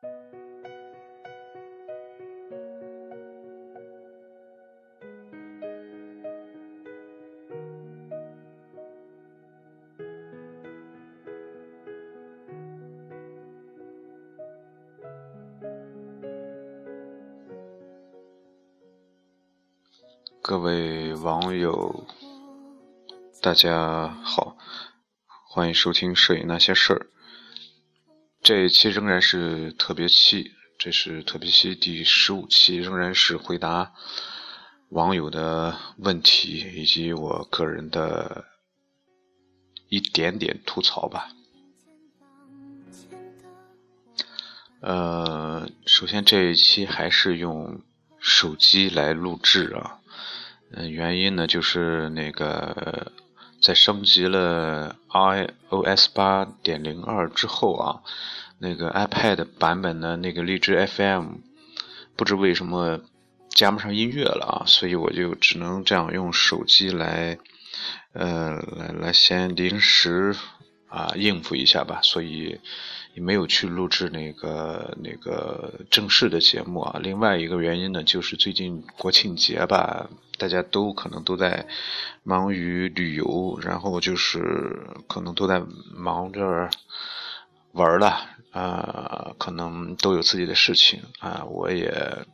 各位网友，大家好，欢迎收听《摄影那些事儿》。这一期仍然是特别期，这是特别期第十五期，仍然是回答网友的问题以及我个人的一点点吐槽吧。呃，首先这一期还是用手机来录制啊。嗯，原因呢就是那个在升级了 iOS 八点零二之后啊，那个 iPad 版本的那个荔枝 FM 不知为什么加不上音乐了啊，所以我就只能这样用手机来，呃，来来先临时啊应付一下吧，所以也。没有去录制那个那个正式的节目啊。另外一个原因呢，就是最近国庆节吧，大家都可能都在忙于旅游，然后就是可能都在忙着玩了啊，可能都有自己的事情啊。我也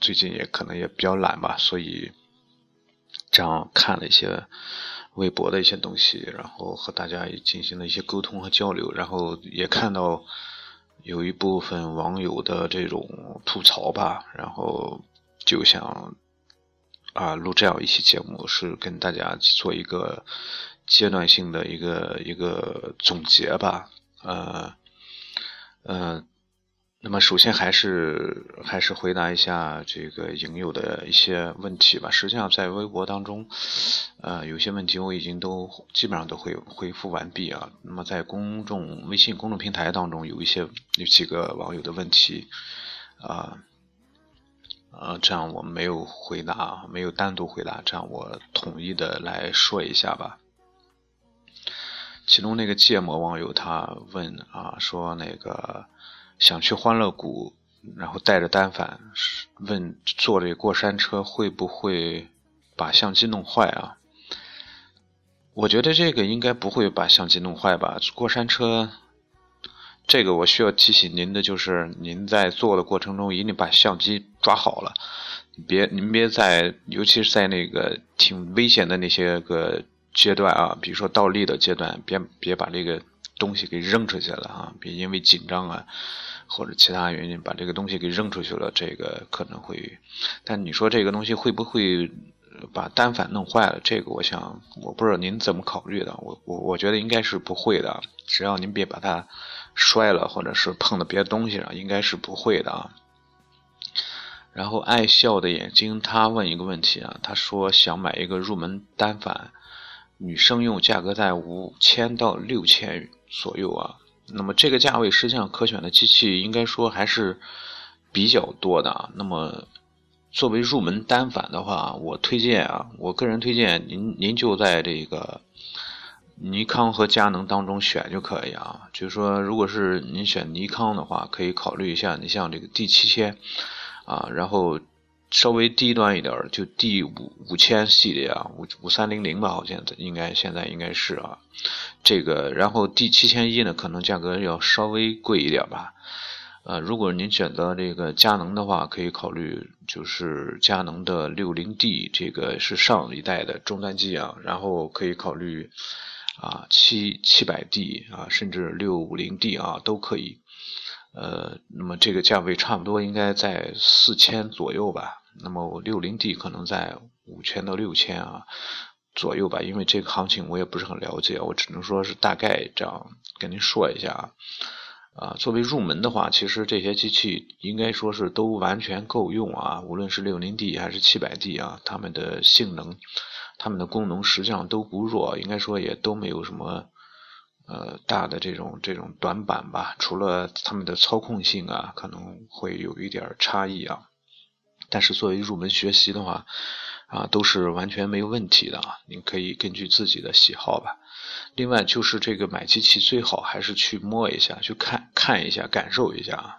最近也可能也比较懒吧，所以这样看了一些。微博的一些东西，然后和大家也进行了一些沟通和交流，然后也看到有一部分网友的这种吐槽吧，然后就想啊录这样一期节目，是跟大家做一个阶段性的一个一个总结吧，呃，呃。那么首先还是还是回答一下这个影友的一些问题吧。实际上在微博当中，呃，有些问题我已经都基本上都会回复完毕啊。那么在公众微信公众平台当中，有一些有几个网友的问题，啊，呃，这样我没有回答，没有单独回答，这样我统一的来说一下吧。其中那个芥末网友他问啊，说那个。想去欢乐谷，然后带着单反，问坐这个过山车会不会把相机弄坏啊？我觉得这个应该不会把相机弄坏吧。过山车，这个我需要提醒您的就是，您在做的过程中一定把相机抓好了，别您别在，尤其是在那个挺危险的那些个阶段啊，比如说倒立的阶段，别别把这个东西给扔出去了啊，别因为紧张啊。或者其他原因把这个东西给扔出去了，这个可能会。但你说这个东西会不会把单反弄坏了？这个我想，我不知道您怎么考虑的。我我我觉得应该是不会的，只要您别把它摔了，或者是碰到别的东西上，应该是不会的啊。然后爱笑的眼睛他问一个问题啊，他说想买一个入门单反，女生用，价格在五千到六千左右啊。那么这个价位实际上可选的机器应该说还是比较多的啊。那么作为入门单反的话，我推荐啊，我个人推荐您您就在这个尼康和佳能当中选就可以啊。就是说，如果是您选尼康的话，可以考虑一下，你像这个 D 七千啊，然后。稍微低端一点儿就 D 五五千系列啊，五五三零零吧，好像应该现在应该是啊，这个然后 D 七千一呢，可能价格要稍微贵一点吧。呃，如果您选择这个佳能的话，可以考虑就是佳能的六零 D，这个是上一代的终端机啊，然后可以考虑啊七七百 D 啊，甚至六五零 D 啊都可以。呃，那么这个价位差不多应该在四千左右吧。那么我六零 D 可能在五千到六千啊左右吧，因为这个行情我也不是很了解，我只能说是大概这样跟您说一下啊。作为入门的话，其实这些机器应该说是都完全够用啊，无论是六零 D 还是七百 D 啊，它们的性能、它们的功能实际上都不弱，应该说也都没有什么呃大的这种这种短板吧，除了它们的操控性啊可能会有一点差异啊。但是作为入门学习的话，啊，都是完全没有问题的啊！您可以根据自己的喜好吧。另外就是这个买机器最好还是去摸一下，去看看一下，感受一下。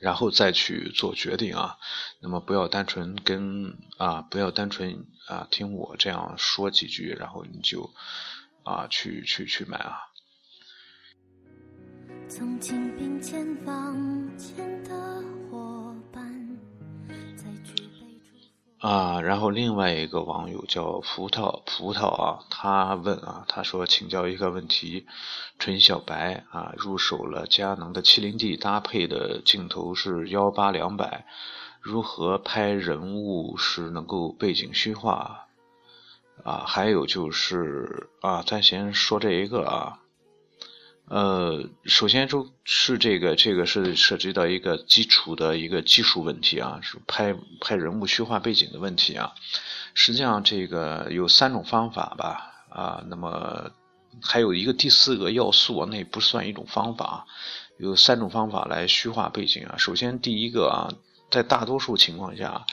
然后再去做决定啊。那么不要单纯跟啊，不要单纯啊听我这样说几句，然后你就啊去去去买啊。曾经并肩往前的啊，然后另外一个网友叫葡萄葡萄啊，他问啊，他说请教一个问题：纯小白啊，入手了佳能的七零 D，搭配的镜头是幺八两百，如何拍人物是能够背景虚化啊？还有就是啊，咱先说这一个啊。呃，首先就是这个，这个是涉及到一个基础的一个技术问题啊，是拍拍人物虚化背景的问题啊。实际上，这个有三种方法吧，啊，那么还有一个第四个要素，那不算一种方法，有三种方法来虚化背景啊。首先，第一个啊，在大多数情况下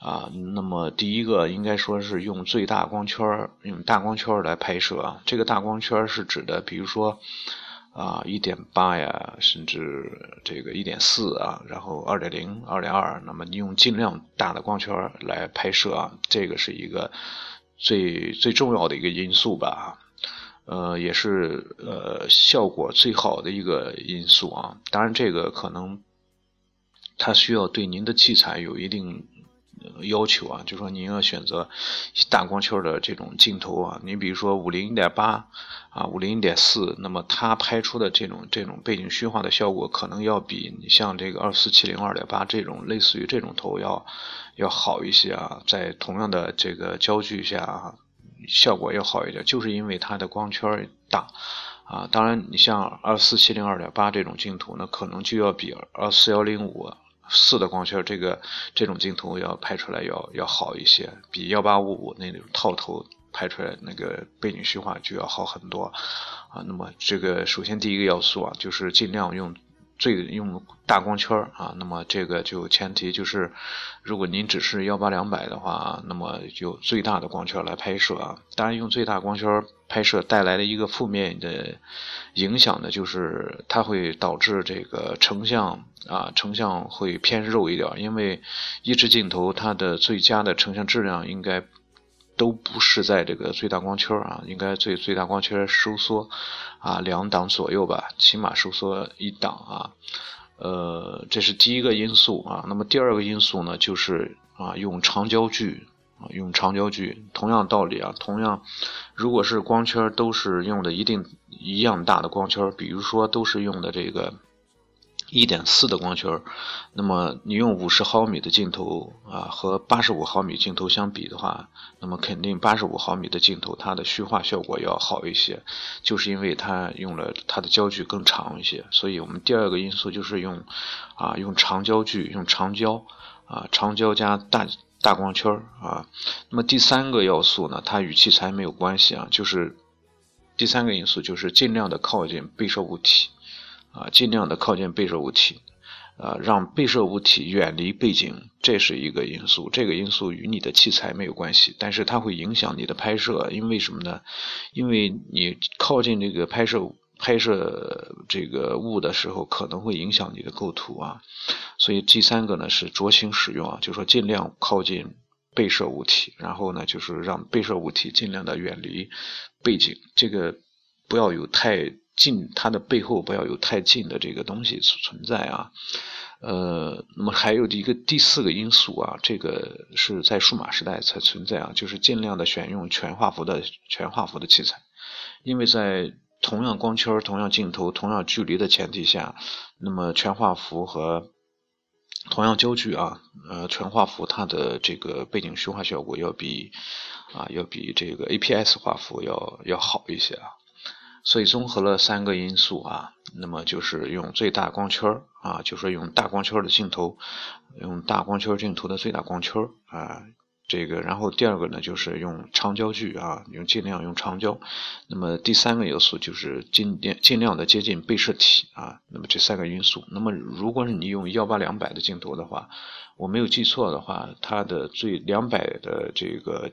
啊，那么第一个应该说是用最大光圈，用大光圈来拍摄啊。这个大光圈是指的，比如说。啊，一点八呀，甚至这个一点四啊，然后二点零、二点二，那么你用尽量大的光圈来拍摄啊，这个是一个最最重要的一个因素吧，呃，也是呃效果最好的一个因素啊。当然，这个可能它需要对您的器材有一定。要求啊，就说您要选择大光圈的这种镜头啊，你比如说五零一点八啊，五零一点四，那么它拍出的这种这种背景虚化的效果，可能要比你像这个二四七零二点八这种类似于这种头要要好一些啊，在同样的这个焦距下，效果要好一点，就是因为它的光圈大啊。当然，你像二四七零二点八这种镜头呢，可能就要比二四幺零五。四的光圈，这个这种镜头要拍出来要要好一些，比幺八五五那种套头拍出来那个背景虚化就要好很多啊。那么这个首先第一个要素啊，就是尽量用。最用大光圈啊，那么这个就前提就是，如果您只是幺八两百的话，那么就最大的光圈来拍摄啊。当然，用最大光圈拍摄带来的一个负面的影响呢，就是它会导致这个成像啊，成像会偏肉一点，因为一支镜头它的最佳的成像质量应该。都不是在这个最大光圈啊，应该最最大光圈收缩啊两档左右吧，起码收缩一档啊，呃，这是第一个因素啊。那么第二个因素呢，就是啊用长焦距啊用长焦距，同样道理啊，同样如果是光圈都是用的一定一样大的光圈，比如说都是用的这个。一点四的光圈，那么你用五十毫米的镜头啊，和八十五毫米镜头相比的话，那么肯定八十五毫米的镜头它的虚化效果要好一些，就是因为它用了它的焦距更长一些。所以我们第二个因素就是用啊用长焦距，用长焦啊长焦加大大光圈啊。那么第三个要素呢，它与器材没有关系啊，就是第三个因素就是尽量的靠近被摄物体。啊，尽量的靠近被摄物体，啊，让被摄物体远离背景，这是一个因素。这个因素与你的器材没有关系，但是它会影响你的拍摄。因为什么呢？因为你靠近这个拍摄拍摄这个物的时候，可能会影响你的构图啊。所以第三个呢是酌情使用啊，就是说尽量靠近被摄物体，然后呢就是让被摄物体尽量的远离背景，这个不要有太。近它的背后不要有太近的这个东西存在啊，呃，那么还有一个第四个因素啊，这个是在数码时代才存在啊，就是尽量的选用全画幅的全画幅的器材，因为在同样光圈、同样镜头、同样距离的前提下，那么全画幅和同样焦距啊，呃，全画幅它的这个背景虚化效果要比啊要比这个 APS 画幅要要好一些啊。所以综合了三个因素啊，那么就是用最大光圈啊，就是用大光圈的镜头，用大光圈镜头的最大光圈啊，这个，然后第二个呢就是用长焦距啊，用尽量用长焦，那么第三个要素就是尽尽尽量的接近被摄体啊，那么这三个因素，那么如果是你用幺八两百的镜头的话，我没有记错的话，它的最两百的这个。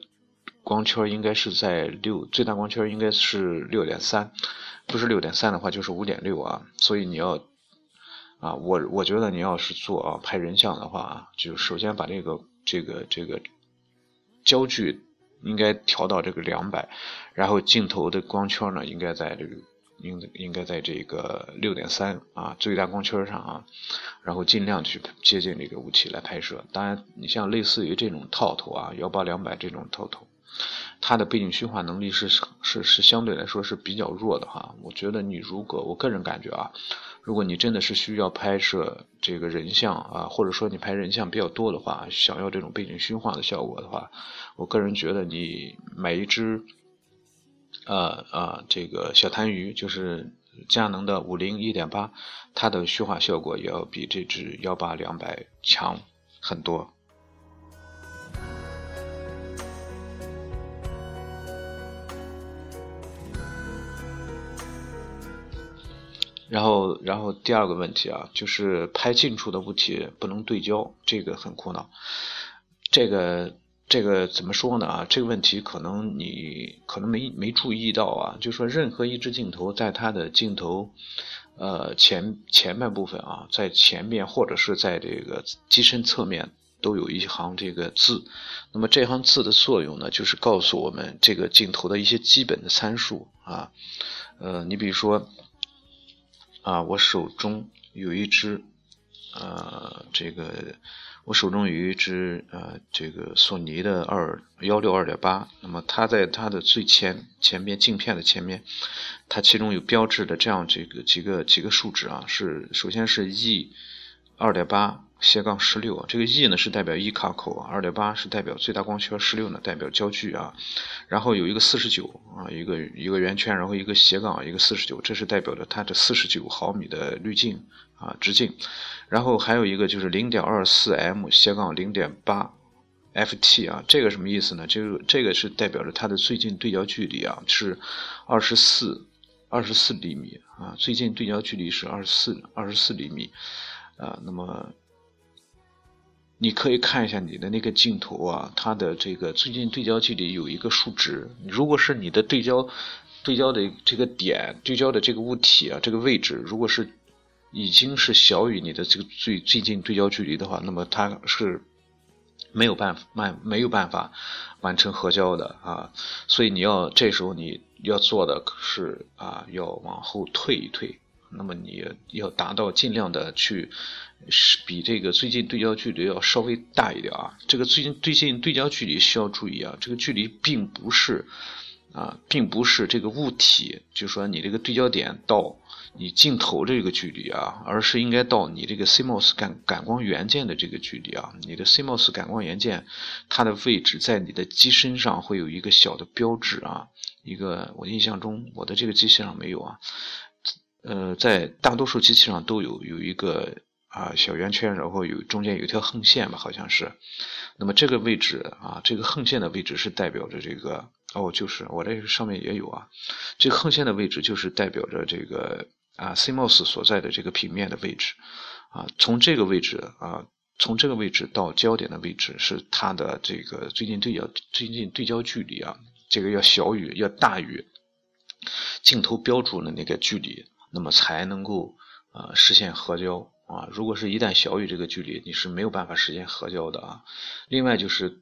光圈应该是在六，最大光圈应该是六点三，不是六点三的话就是五点六啊，所以你要啊，我我觉得你要是做啊拍人像的话啊，就首先把这个这个这个焦距应该调到这个两百，然后镜头的光圈呢应该在这个应应该在这个六点三啊最大光圈上啊，然后尽量去接近这个物体来拍摄。当然，你像类似于这种套头啊幺八两百这种套头。它的背景虚化能力是是是相对来说是比较弱的哈，我觉得你如果我个人感觉啊，如果你真的是需要拍摄这个人像啊，或者说你拍人像比较多的话，想要这种背景虚化的效果的话，我个人觉得你买一只，呃呃这个小痰盂就是佳能的五零一点八，它的虚化效果也要比这只幺八两百强很多。然后，然后第二个问题啊，就是拍近处的物体不能对焦，这个很苦恼。这个，这个怎么说呢？啊，这个问题可能你可能没没注意到啊，就说任何一只镜头在它的镜头，呃前前半部分啊，在前面或者是在这个机身侧面都有一行这个字。那么这行字的作用呢，就是告诉我们这个镜头的一些基本的参数啊。呃，你比如说。啊，我手中有一只，呃，这个我手中有一只呃，这个索尼的二幺六二点八，那么它在它的最前前边镜片的前面，它其中有标志的这样这个几个几个数值啊，是首先是 E 二点八。斜杠十六，这个 E 呢是代表一卡口，二点八是代表最大光圈，十六呢代表焦距啊。然后有一个四十九啊，一个一个圆圈，然后一个斜杠，一个四十九，这是代表着它的四十九毫米的滤镜啊直径。然后还有一个就是零点二四 M 斜杠零点八 FT 啊，这个什么意思呢？这个这个是代表着它的最近对焦距离啊是二十四二十四厘米啊，最近对焦距离是二十四二十四厘米啊，那么。你可以看一下你的那个镜头啊，它的这个最近对焦距离有一个数值。如果是你的对焦对焦的这个点，对焦的这个物体啊，这个位置，如果是已经是小于你的这个最最近对焦距离的话，那么它是没有办法没没有办法完成合焦的啊。所以你要这时候你要做的是啊，要往后退一退。那么你要达到尽量的去，是比这个最近对焦距离要稍微大一点啊。这个最近最近对焦距离需要注意啊，这个距离并不是啊，并不是这个物体，就说你这个对焦点到你镜头这个距离啊，而是应该到你这个 CMOS 感感光元件的这个距离啊。你的 CMOS 感光元件它的位置在你的机身上会有一个小的标志啊，一个我印象中我的这个机器上没有啊。呃，在大多数机器上都有有一个啊小圆圈，然后有中间有一条横线吧，好像是。那么这个位置啊，这个横线的位置是代表着这个哦，就是我这个上面也有啊。这个横线的位置就是代表着这个啊 CMOS 所在的这个平面的位置啊。从这个位置啊，从这个位置到焦点的位置是它的这个最近对焦最近对焦距离啊，这个要小于要大于镜头标注的那个距离。那么才能够呃实现合焦啊！如果是一旦小于这个距离，你是没有办法实现合焦的啊。另外就是，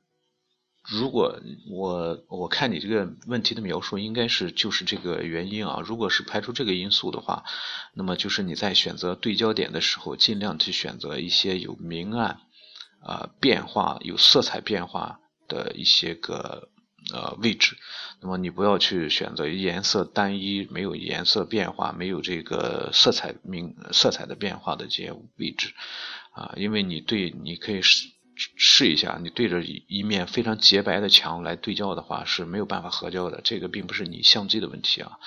如果我我看你这个问题的描述，应该是就是这个原因啊。如果是排除这个因素的话，那么就是你在选择对焦点的时候，尽量去选择一些有明暗啊变化、有色彩变化的一些个。呃，位置，那么你不要去选择颜色单一、没有颜色变化、没有这个色彩明色彩的变化的这些位置，啊，因为你对你可以试试一下，你对着一面非常洁白的墙来对焦的话是没有办法合焦的。这个并不是你相机的问题啊，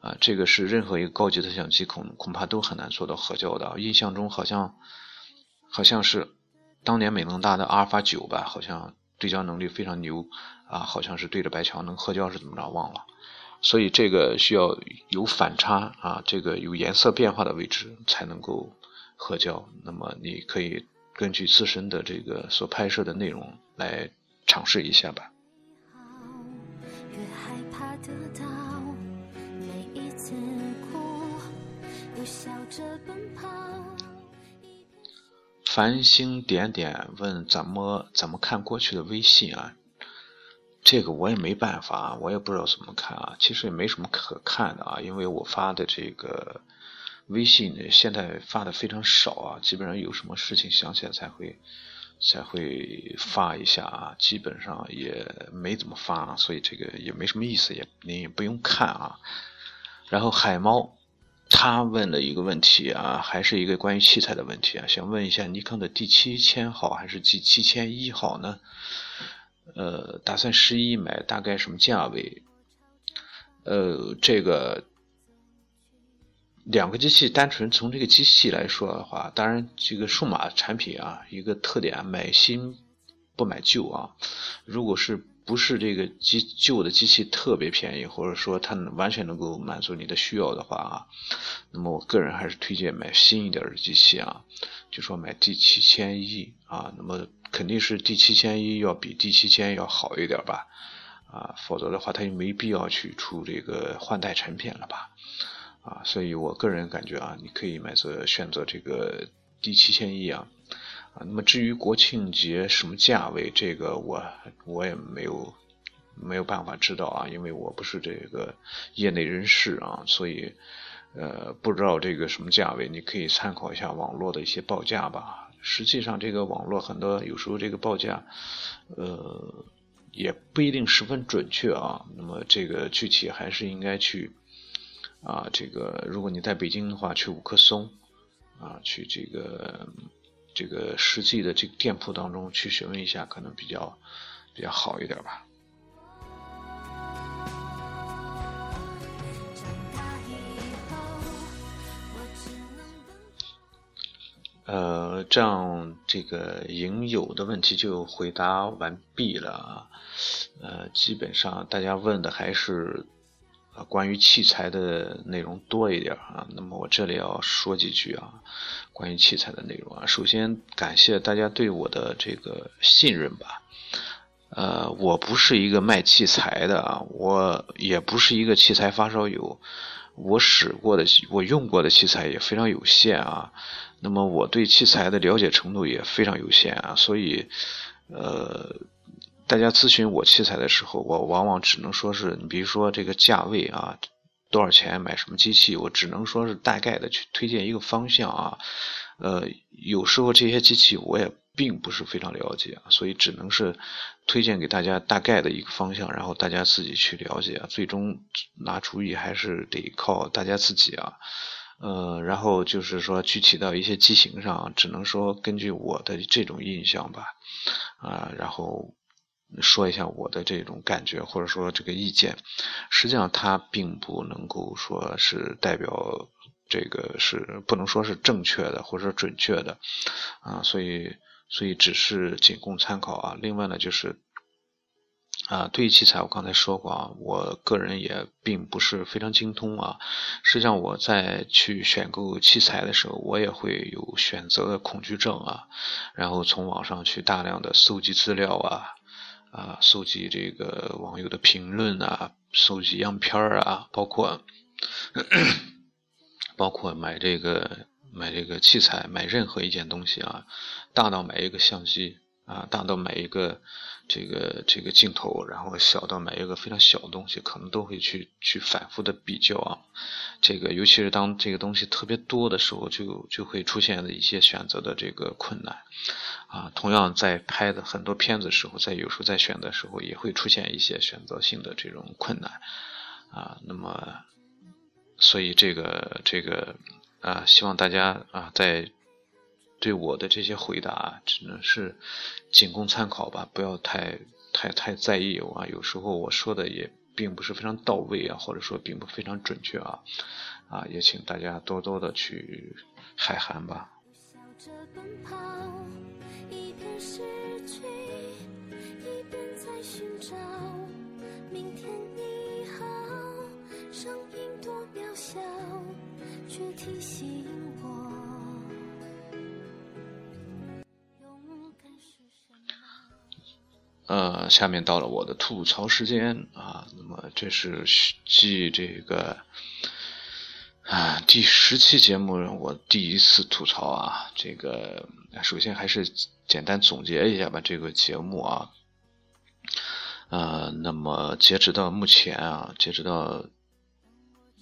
啊，这个是任何一个高级的相机恐恐怕都很难做到合焦的。印象中好像好像是当年美能达的阿尔法九吧，好像对焦能力非常牛。啊，好像是对着白墙能合焦是怎么着忘了，所以这个需要有反差啊，这个有颜色变化的位置才能够合焦。那么你可以根据自身的这个所拍摄的内容来尝试一下吧。繁星点点问怎么怎么看过去的微信啊？这个我也没办法，我也不知道怎么看啊。其实也没什么可看的啊，因为我发的这个微信呢，现在发的非常少啊，基本上有什么事情想起来才会才会发一下啊，基本上也没怎么发，所以这个也没什么意思，也你也不用看啊。然后海猫。他问了一个问题啊，还是一个关于器材的问题啊，想问一下尼康的 D 七千好还是 D 七千一好呢？呃，打算十一买，大概什么价位？呃，这个两个机器，单纯从这个机器来说的话，当然这个数码产品啊，一个特点，买新不买旧啊。如果是不是这个机旧的机器特别便宜，或者说它完全能够满足你的需要的话啊，那么我个人还是推荐买新一点的机器啊，就说买 D 七千一啊，那么肯定是 D 七千一要比 D 七千要好一点吧，啊，否则的话它就没必要去出这个换代产品了吧，啊，所以我个人感觉啊，你可以买择选择这个 D 七千一啊。啊，那么至于国庆节什么价位，这个我我也没有没有办法知道啊，因为我不是这个业内人士啊，所以呃不知道这个什么价位，你可以参考一下网络的一些报价吧。实际上，这个网络很多有时候这个报价呃也不一定十分准确啊。那么这个具体还是应该去啊，这个如果你在北京的话，去五棵松啊，去这个。这个实际的这个店铺当中去询问一下，可能比较比较好一点吧。呃，这样这个影友的问题就回答完毕了啊。呃，基本上大家问的还是。啊，关于器材的内容多一点啊，那么我这里要说几句啊，关于器材的内容啊。首先感谢大家对我的这个信任吧。呃，我不是一个卖器材的啊，我也不是一个器材发烧友，我使过的、我用过的器材也非常有限啊。那么我对器材的了解程度也非常有限啊，所以，呃。大家咨询我器材的时候，我往往只能说是你比如说这个价位啊，多少钱买什么机器，我只能说是大概的去推荐一个方向啊。呃，有时候这些机器我也并不是非常了解，所以只能是推荐给大家大概的一个方向，然后大家自己去了解，最终拿主意还是得靠大家自己啊。呃，然后就是说具体到一些机型上，只能说根据我的这种印象吧，啊，然后。说一下我的这种感觉，或者说这个意见，实际上它并不能够说是代表这个是不能说是正确的或者准确的啊，所以所以只是仅供参考啊。另外呢，就是啊，对于器材我刚才说过啊，我个人也并不是非常精通啊。实际上我在去选购器材的时候，我也会有选择的恐惧症啊，然后从网上去大量的搜集资料啊。啊，搜集这个网友的评论啊，搜集样片儿啊，包括包括买这个买这个器材，买任何一件东西啊，大到买一个相机啊，大到买一个这个这个镜头，然后小到买一个非常小的东西，可能都会去去反复的比较啊。这个尤其是当这个东西特别多的时候，就就会出现的一些选择的这个困难。啊，同样在拍的很多片子时候，在有时候在选的时候，也会出现一些选择性的这种困难，啊，那么，所以这个这个啊，希望大家啊，在对我的这些回答，只能是仅供参考吧，不要太太太在意我啊，有时候我说的也并不是非常到位啊，或者说并不非常准确啊，啊，也请大家多多的去海涵吧。呃，下面到了我的吐槽时间啊，那么这是继这个啊，第十期节目我第一次吐槽啊，这个首先还是简单总结一下吧，这个节目啊，呃，那么截止到目前啊，截止到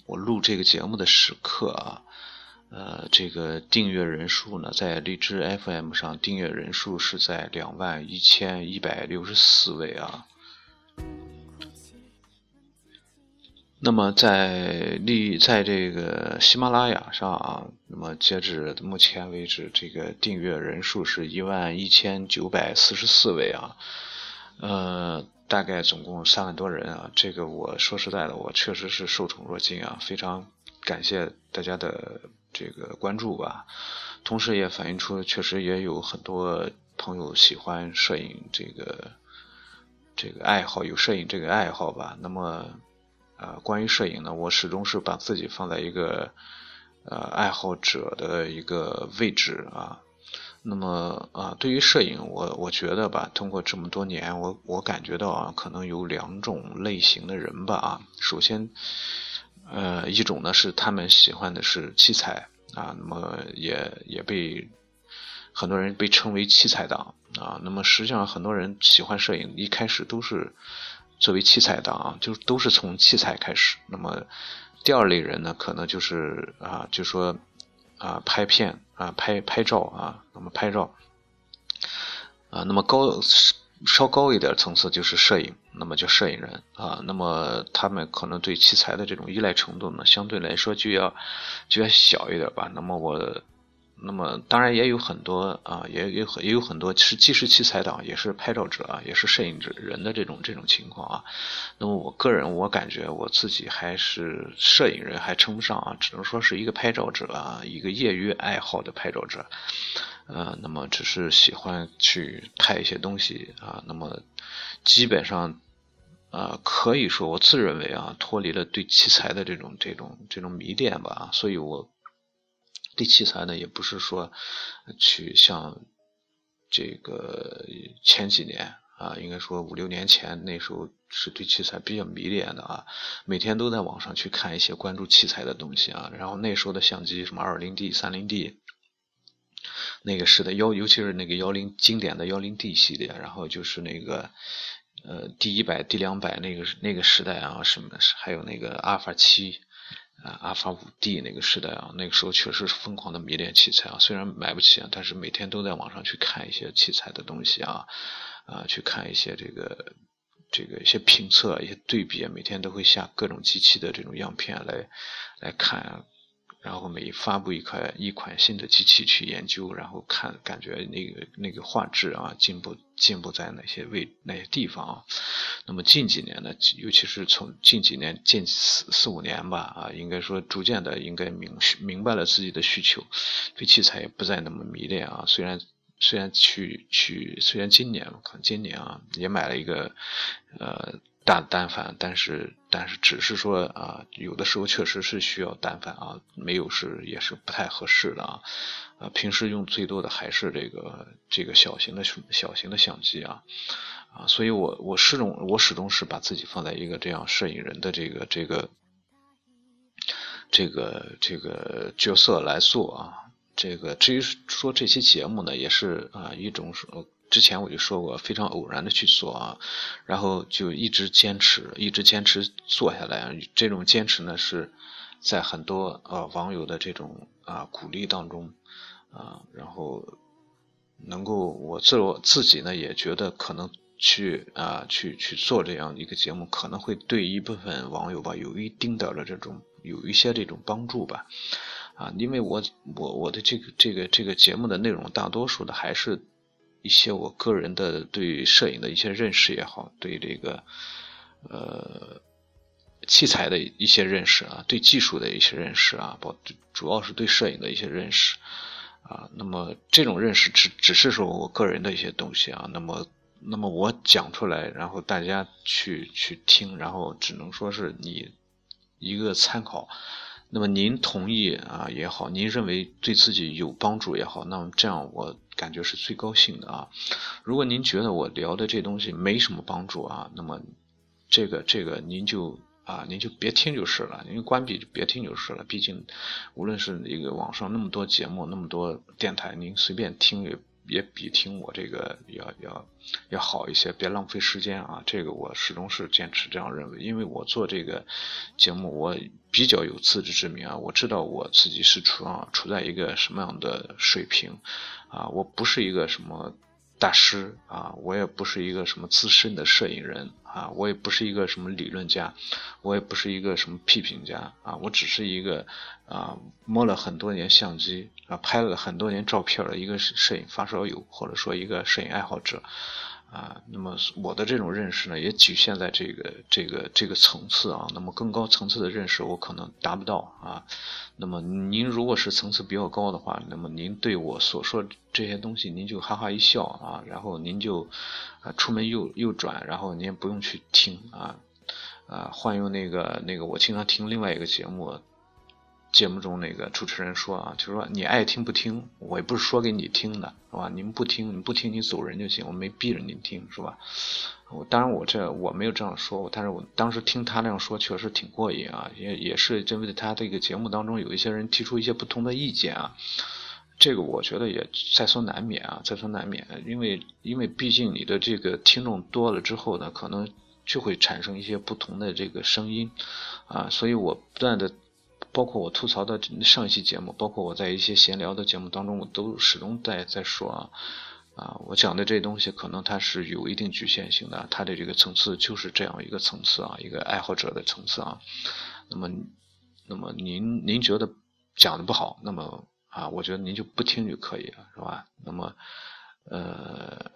我录这个节目的时刻啊，呃，这个订阅人数呢，在荔枝 FM 上订阅人数是在两万一千一百六十四位啊。那么在历在这个喜马拉雅上啊，那么截止目前为止，这个订阅人数是一万一千九百四十四位啊，呃，大概总共三万多人啊。这个我说实在的，我确实是受宠若惊啊，非常感谢大家的这个关注吧。同时也反映出，确实也有很多朋友喜欢摄影这个这个爱好，有摄影这个爱好吧。那么。呃，关于摄影呢，我始终是把自己放在一个呃爱好者的一个位置啊。那么啊，对于摄影，我我觉得吧，通过这么多年，我我感觉到啊，可能有两种类型的人吧啊。首先，呃，一种呢是他们喜欢的是器材啊，那么也也被很多人被称为器材党啊。那么实际上，很多人喜欢摄影，一开始都是。作为器材党啊，就都是从器材开始。那么第二类人呢，可能就是啊，就说啊，拍片啊，拍拍照啊，那么拍照啊，那么高稍高一点层次就是摄影，那么叫摄影人啊。那么他们可能对器材的这种依赖程度呢，相对来说就要就要小一点吧。那么我。那么当然也有很多啊，也有也有很多是既是器材党，也是拍照者啊，也是摄影者人的这种这种情况啊。那么我个人我感觉我自己还是摄影人，还称不上啊，只能说是一个拍照者啊，一个业余爱好的拍照者。呃，那么只是喜欢去拍一些东西啊。那么基本上啊，可以说我自认为啊，脱离了对器材的这种这种这种迷恋吧，所以我。对器材呢，也不是说去像这个前几年啊，应该说五六年前那时候是对器材比较迷恋的啊，每天都在网上去看一些关注器材的东西啊。然后那时候的相机什么二零 D、三零 D，那个时代幺，尤其是那个幺零经典的幺零 D 系列，然后就是那个呃 D 一百、D 两百那个那个时代啊，什么还有那个阿尔法七。啊，阿尔法五 D 那个时代啊，那个时候确实是疯狂的迷恋器材啊。虽然买不起啊，但是每天都在网上去看一些器材的东西啊，啊，去看一些这个这个一些评测、一些对比，每天都会下各种机器的这种样片来来看。然后每发布一款一款新的机器去研究，然后看感觉那个那个画质啊进步进步在哪些位哪些地方啊？那么近几年呢，尤其是从近几年近四四五年吧啊，应该说逐渐的应该明明白了自己的需求，对器材也不再那么迷恋啊。虽然虽然去去虽然今年可能今年啊也买了一个呃。大单反，但是但是只是说啊，有的时候确实是需要单反啊，没有是也是不太合适的啊，啊，平时用最多的还是这个这个小型的小型的相机啊，啊，所以我我始终我始终是把自己放在一个这样摄影人的这个这个这个这个角色来做啊，这个至于说这期节目呢，也是啊一种是。之前我就说过，非常偶然的去做啊，然后就一直坚持，一直坚持做下来。这种坚持呢，是在很多呃网友的这种啊鼓励当中啊，然后能够我自我自己呢也觉得可能去啊去去做这样一个节目，可能会对一部分网友吧有一丁点的这种有一些这种帮助吧啊，因为我我我的这个这个这个节目的内容，大多数的还是。一些我个人的对摄影的一些认识也好，对这个呃器材的一些认识啊，对技术的一些认识啊，包主要是对摄影的一些认识啊。那么这种认识只只是说我个人的一些东西啊。那么那么我讲出来，然后大家去去听，然后只能说是你一个参考。那么您同意啊也好，您认为对自己有帮助也好，那么这样我感觉是最高兴的啊。如果您觉得我聊的这东西没什么帮助啊，那么这个这个您就啊，您就别听就是了，您关闭就别听就是了。毕竟，无论是一个网上那么多节目，那么多电台，您随便听也也比听我这个要要要好一些。别浪费时间啊！这个我始终是坚持这样认为，因为我做这个节目，我比较有自知之明啊，我知道我自己是处啊处在一个什么样的水平啊，我不是一个什么。大师啊，我也不是一个什么资深的摄影人啊，我也不是一个什么理论家，我也不是一个什么批评家啊，我只是一个啊摸了很多年相机啊，拍了很多年照片的一个摄影发烧友，或者说一个摄影爱好者。啊，那么我的这种认识呢，也局限在这个这个这个层次啊。那么更高层次的认识，我可能达不到啊。那么您如果是层次比较高的话，那么您对我所说这些东西，您就哈哈一笑啊，然后您就啊出门右右转，然后您也不用去听啊啊。换用那个那个，我经常听另外一个节目。节目中那个主持人说啊，就是说你爱听不听，我也不是说给你听的，是吧？你们不听，你不听，你走人就行，我没逼着您听，是吧？我当然我这我没有这样说，但是我当时听他那样说，确实挺过瘾啊，也也是针对他这个节目当中有一些人提出一些不同的意见啊，这个我觉得也在所难免啊，在所难免，因为因为毕竟你的这个听众多了之后呢，可能就会产生一些不同的这个声音啊，所以我不断的。包括我吐槽的上一期节目，包括我在一些闲聊的节目当中，我都始终在在说啊，啊，我讲的这东西可能它是有一定局限性的，它的这个层次就是这样一个层次啊，一个爱好者的层次啊。那么，那么您您觉得讲的不好，那么啊，我觉得您就不听就可以了，是吧？那么，呃，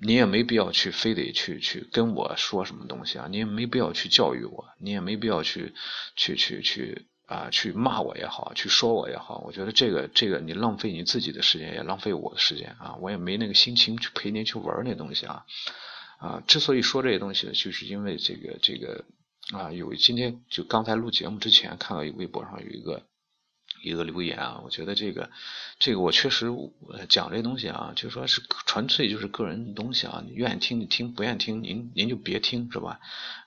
你也没必要去非得去去跟我说什么东西啊，你也没必要去教育我，你也没必要去去去去。啊，去骂我也好，去说我也好，我觉得这个这个你浪费你自己的时间，也浪费我的时间啊，我也没那个心情去陪您去玩那东西啊啊！之所以说这些东西呢，就是因为这个这个啊，有今天就刚才录节目之前看到一微博上有一个一个留言啊，我觉得这个这个我确实讲这东西啊，就说是纯粹就是个人的东西啊，你愿意听你听，不愿意听您您就别听是吧？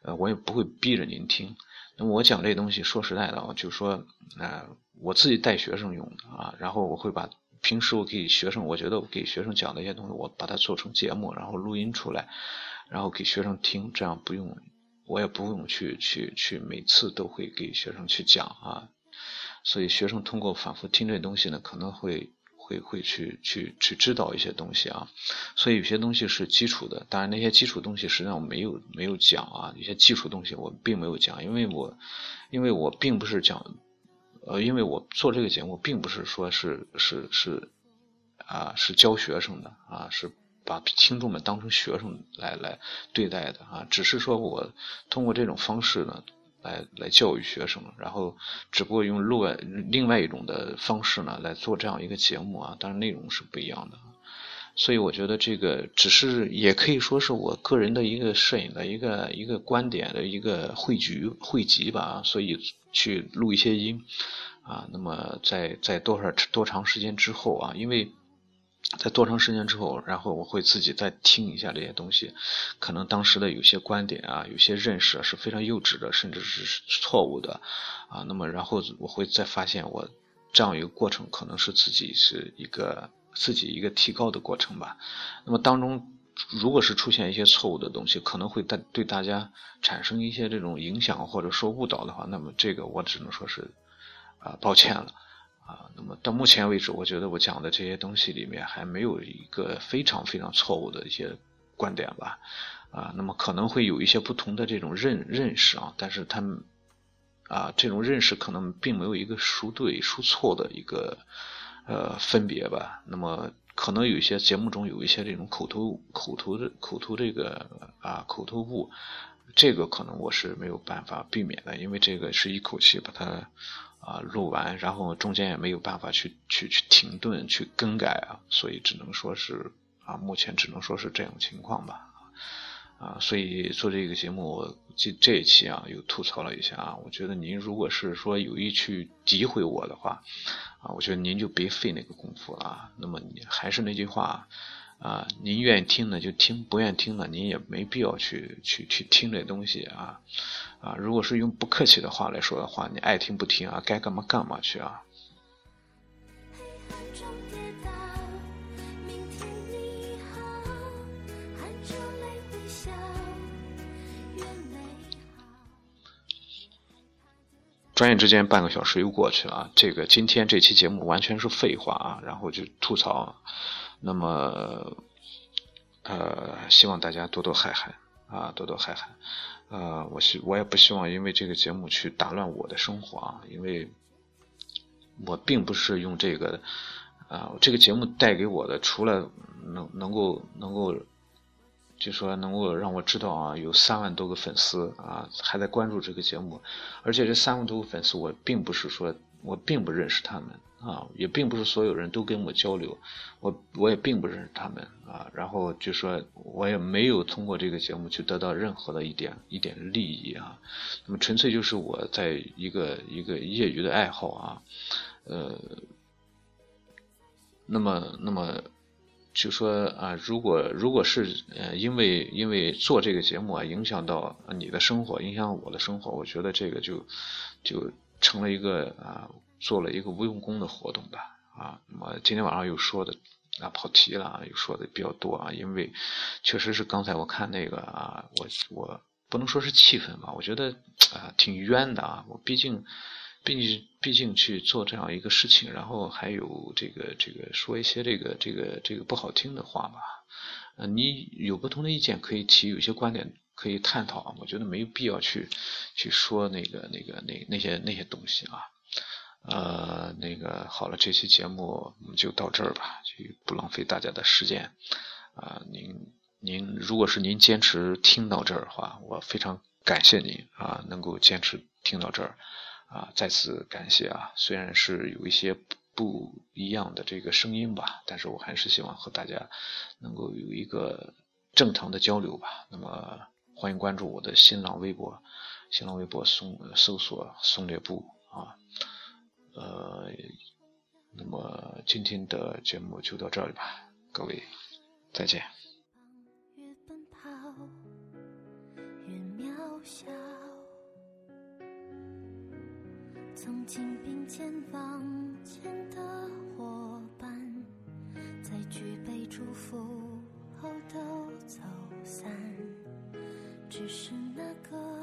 呃，我也不会逼着您听。那么我讲这东西，说实在的啊，就是说，呃，我自己带学生用的啊，然后我会把平时我给学生，我觉得我给学生讲的一些东西，我把它做成节目，然后录音出来，然后给学生听，这样不用，我也不用去去去每次都会给学生去讲啊，所以学生通过反复听这东西呢，可能会。会会去去去知道一些东西啊，所以有些东西是基础的，当然那些基础东西实际上我没有没有讲啊，有些基础东西我并没有讲，因为我因为我并不是讲，呃，因为我做这个节目并不是说是是是啊是教学生的啊，是把听众们当成学生来来对待的啊，只是说我通过这种方式呢。来来教育学生，然后只不过用另外另外一种的方式呢来做这样一个节目啊，当然内容是不一样的，所以我觉得这个只是也可以说是我个人的一个摄影的一个一个观点的一个汇聚汇集吧，所以去录一些音啊，那么在在多少多长时间之后啊，因为。在多长时间之后，然后我会自己再听一下这些东西，可能当时的有些观点啊，有些认识是非常幼稚的，甚至是错误的，啊，那么然后我会再发现我这样一个过程，可能是自己是一个自己一个提高的过程吧。那么当中如果是出现一些错误的东西，可能会对对大家产生一些这种影响或者说误导的话，那么这个我只能说是啊抱歉了。啊，那么到目前为止，我觉得我讲的这些东西里面还没有一个非常非常错误的一些观点吧，啊，那么可能会有一些不同的这种认认识啊，但是他们啊这种认识可能并没有一个孰对孰错的一个呃分别吧，那么可能有一些节目中有一些这种口头口头的口头这个啊口头误，这个可能我是没有办法避免的，因为这个是一口气把它。啊，录完，然后中间也没有办法去去去停顿去更改啊，所以只能说是啊，目前只能说是这种情况吧，啊，所以做这个节目这这一期啊，又吐槽了一下啊，我觉得您如果是说有意去诋毁我的话，啊，我觉得您就别费那个功夫了啊，那么你还是那句话。啊，您愿意听的就听，不愿意听的您也没必要去去去听这东西啊啊！如果是用不客气的话来说的话，你爱听不听啊，该干嘛干嘛去啊。转眼之间半个小时又过去了，这个今天这期节目完全是废话啊，然后就吐槽。那么，呃，希望大家多多海涵啊，多多海涵。呃，我希我也不希望因为这个节目去打乱我的生活啊，因为我并不是用这个啊，这个节目带给我的，除了能能够能够。就说能够让我知道啊，有三万多个粉丝啊，还在关注这个节目，而且这三万多个粉丝，我并不是说我并不认识他们啊，也并不是所有人都跟我交流，我我也并不认识他们啊，然后就说我也没有通过这个节目去得到任何的一点一点利益啊，那么纯粹就是我在一个一个业余的爱好啊，呃，那么那么。就说啊，如果如果是呃，因为因为做这个节目啊，影响到你的生活，影响我的生活，我觉得这个就就成了一个啊，做了一个无用功的活动吧啊。那么今天晚上又说的啊跑题了，又说的比较多啊，因为确实是刚才我看那个啊，我我不能说是气愤吧，我觉得啊挺冤的啊，我毕竟。毕竟，毕竟去做这样一个事情，然后还有这个这个说一些这个这个这个不好听的话吧。呃，你有不同的意见可以提，有些观点可以探讨。我觉得没有必要去去说那个那个那那些那些东西啊。呃，那个好了，这期节目我们就到这儿吧，就不浪费大家的时间。啊，您您如果是您坚持听到这儿的话，我非常感谢您啊，能够坚持听到这儿。啊，再次感谢啊！虽然是有一些不一样的这个声音吧，但是我还是希望和大家能够有一个正常的交流吧。那么，欢迎关注我的新浪微博，新浪微博搜搜索“松略布”啊。呃，那么今天的节目就到这里吧，各位再见。曾经并肩往前的伙伴，在举杯祝福后都走散。只是那个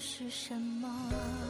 是什么。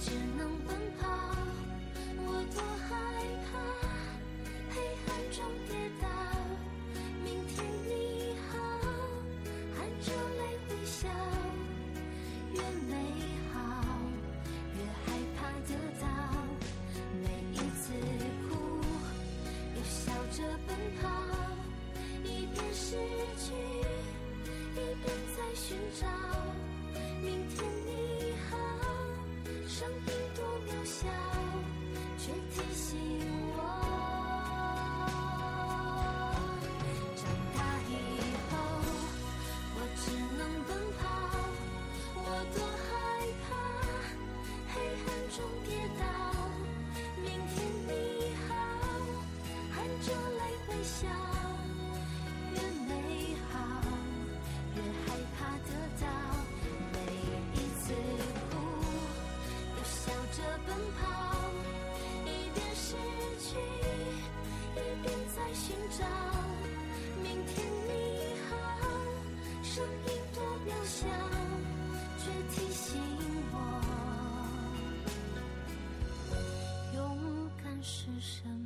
只能奔跑，我多害怕黑暗中跌倒。什？